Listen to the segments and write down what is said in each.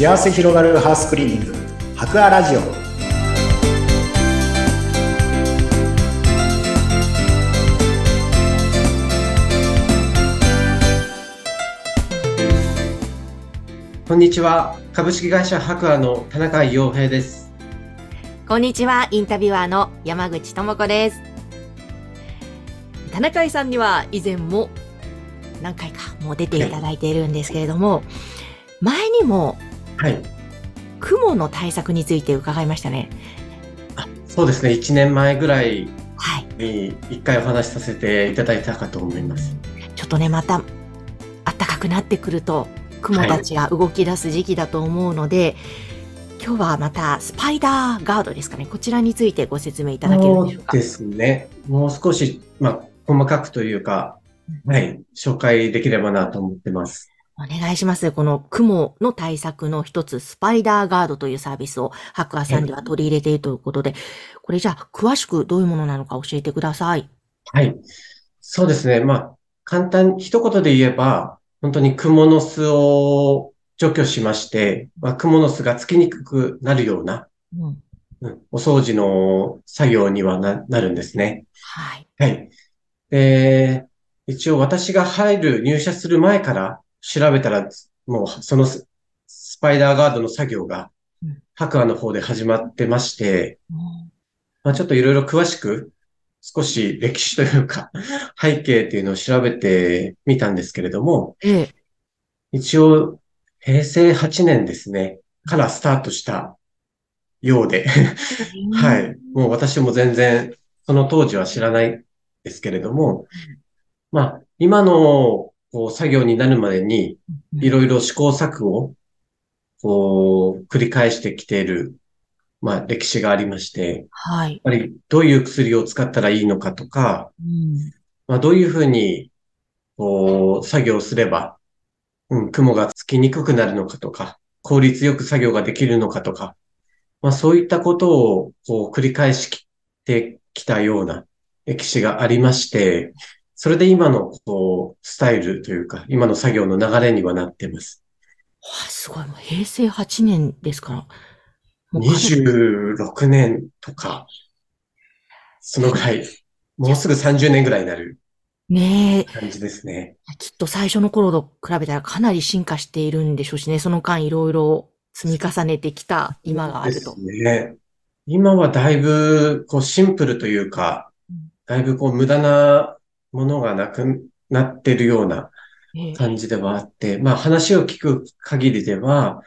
幸せ広がるハウスクリーニング博アラジオこんにちは。株式会社博アの田中洋平です。こんにちは、インタビュアーの山口智子です。田中井さんには以前も何回かもう出ていただいているんですけれども、前にもはい。雲の対策について伺いましたね。そうですね。1年前ぐらいはい。に一回お話しさせていただいたかと思います。ちょっとね、また暖かくなってくると、雲たちが動き出す時期だと思うので、今日はまたスパイダーガードですかね。こちらについてご説明いただけるんでしょうか。そうですね。もう少し、まあ、細かくというか、はい、紹介できればなと思ってます。お願いします。この雲の対策の一つ、スパイダーガードというサービスを白亜さんでは取り入れているということで、これじゃあ詳しくどういうものなのか教えてください。はい。そうですね。まあ、簡単、一言で言えば、本当にクモの巣を除去しまして、まあ、クモの巣がつきにくくなるような、うん、うんお掃除の作業にはな、なるんですね。はい。はい。で、一応私が入る、入社する前から調べたら、もうそのススパイダーガードの作業がうん、白亜の方で始まってまして、うんまあ、ちょっといろいろ詳しく、少し歴史というか、背景っていうのを調べてみたんですけれども、ええ。一応、平成8年ですね、からスタートしたようで、はい。もう私も全然、その当時は知らないですけれども、まあ、今の、こう、作業になるまでに、うん。いろいろ試行錯誤を、こう、繰り返してきている、まあ、歴史がありまして、やっはい。ぱり、どういう薬を使ったらいいのかとか、うん。まあ、どういうふうに、こう、作業すれば、うん、雲がつきにくくなるのかとか、効率よく作業ができるのかとか、まあ、そういったことを、こう、繰り返してきたような歴史がありまして、それで今の、こう、スタイルというか、今の作業の流れにはなってます。わあ、すごい。もう平成8年ですから。もうかなり26年とか、そのぐらい、もうすぐ30年ぐらいになるねえ。感じですね。きっと最初の頃と比べたらかなり進化しているんでしょうしね。その間いろいろ積み重ねてきた今があるとで。すね。今はだいぶ、こう、シンプルというかうん、だいぶこう、無駄なものがなくなってるようなええ感じではあって、まあ話を聞く限りでは、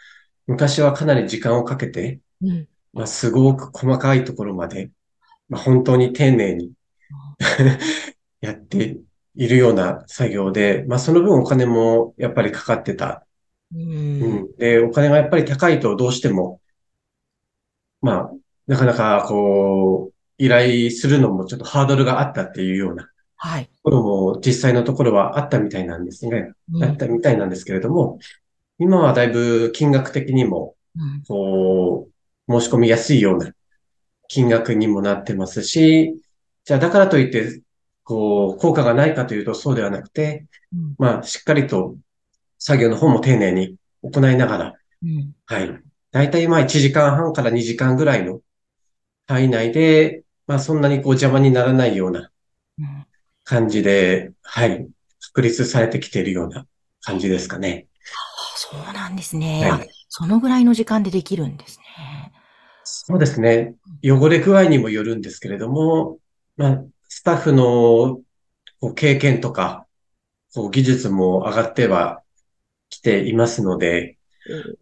昔はかなり時間をかけて、うん。まあすごく細かいところまで、まあ本当に丁寧に やっているような作業で、まあその分お金もやっぱりかかってたう。うんん。で、お金がやっぱり高いとどうしても、まあ、なかなかこう、依頼するのもちょっとハードルがあったっていうようなとはい。ころも実際のところはあったみたいなんですね。うんあったみたいなんですけれども、今はだいぶ金額的にも、うんこう、申し込みやすいような金額にもなってますし、じゃあだからといって、こう、効果がないかというとそうではなくて、うんまあ、しっかりと作業の方も丁寧に行いながら、うんはい。だいたいまあ1時間半から2時間ぐらいの範囲内で、まあそんなにこう邪魔にならないようなうん感じで、はい。確立されてきているような感じですかね。あそうなんですね。あはい。そのぐらいの時間でできるんですね。そうですね。汚れ具合にもよるんですけれども、まあ、スタッフのこう経験とか、こう技術も上がってはきていますので、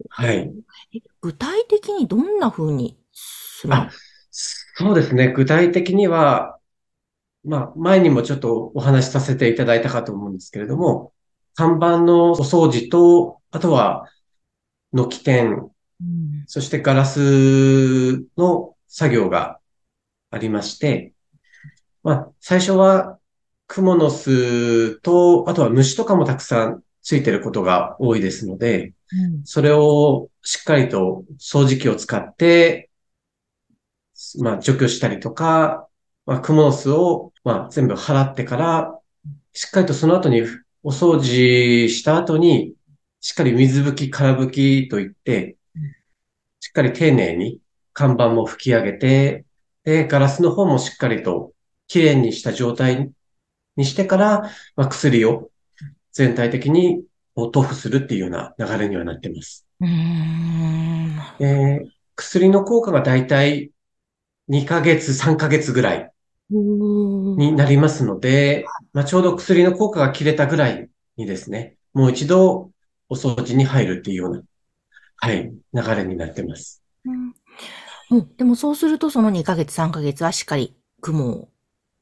はい。え具体的にどんな風にするのあ、そうですね。具体的には、まあ、前にもちょっとお話しさせていただいたかと思うんですけれども、看板のお掃除と、あとは、軒天、うん。そしてガラスの作業がありまして、まあ、最初は、クモの巣と、あとは虫とかもたくさんついてることが多いですので、うん。それをしっかりと掃除機を使って、まあ、除去したりとか、まあ、クモの巣を、まあ、全部払ってから、しっかりとその後にお掃除した後に、しっかり水拭き、空拭きといって、っかり丁寧に看板も吹き上げて、で、ガラスの方もしっかりと綺麗にした状態にしてから、まあ、薬を全体的に塗布するっていうような流れにはなってます。うーん。えー薬の効果がだいたい2ヶ月、3ヶ月ぐらいになりますので、まあ、ちょうど薬の効果が切れたぐらいにですね、もう一度お掃除に入るっていうような、はい、流れになってます。うんうんでもそうするとその2ヶ月、3ヶ月はしっかり雲を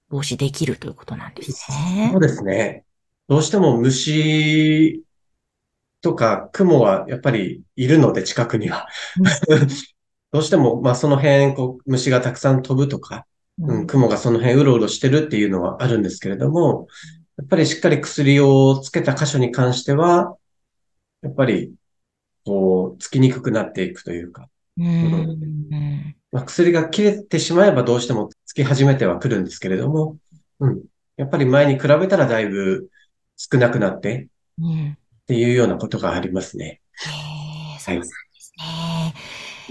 防止できるということなんですねそう。ですね。どうしても虫とか雲はやっぱりいるので近くには。どうしても、まあその辺、こう、虫がたくさん飛ぶとか、うん、雲がその辺うろうろしてるっていうのはあるんですけれども、やっぱりしっかり薬をつけた箇所に関しては、やっぱり、こう、つきにくくなっていくというか、うん。うん。まあ、薬が切れてしまえばどうしてもつき始めてはくるんですけれども、うん。やっぱり前に比べたらだいぶ少なくなってうん。っていうようなことがありますね。へえ、そうなんですね。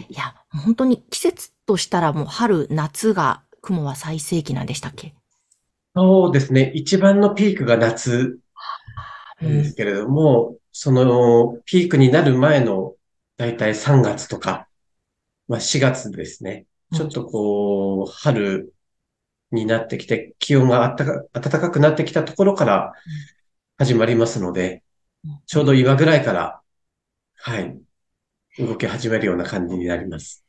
いや、本当に季節としたらもう春、夏が雲は最盛期なんでしたっけ？そうですね。一番のピークが夏なんですけれども、そのピークになる前のだいたい3月とか、まあ4月ですね。ちょっとこう、春になってきて、気温があったか、暖かくなってきたところから始まりますので、ちょうど今ぐらいから、はい、動き始めるような感じになります。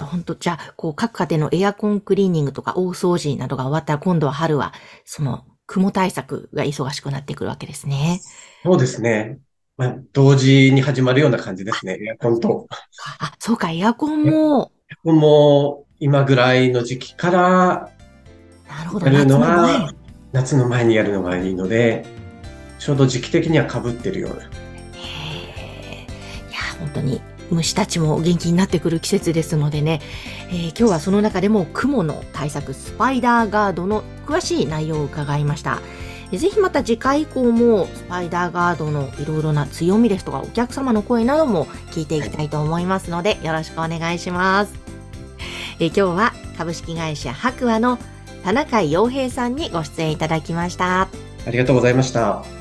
あーなるほど。本当じゃあ、こう、各家庭のエアコンクリーニングとか大掃除などが終わったら、今度は春は、その、雲対策が忙しくなってくるわけですね。そうですね。まあ、同時に始まるような感じですね。エアコンと。あ、そうか、エアコンも、もう今ぐらいの時期からなるほど、やるの夏の前は夏の前にやるのがいいので、ちょうど時期的には被ってるような。へえ。いや、本当に虫たちも元気になってくる季節ですのでね、えー今日はその中でも雲の対策スパイダーガードの詳しい内容を伺いました。ぜひまた次回以降もスパイダーガードのいろいろな強みですとかお客様の声なども聞いていきたいと思いますのでよろしくお願いします。えー今日は株式会社白亜の田中洋平さんにご出演いただきました。ありがとうございました。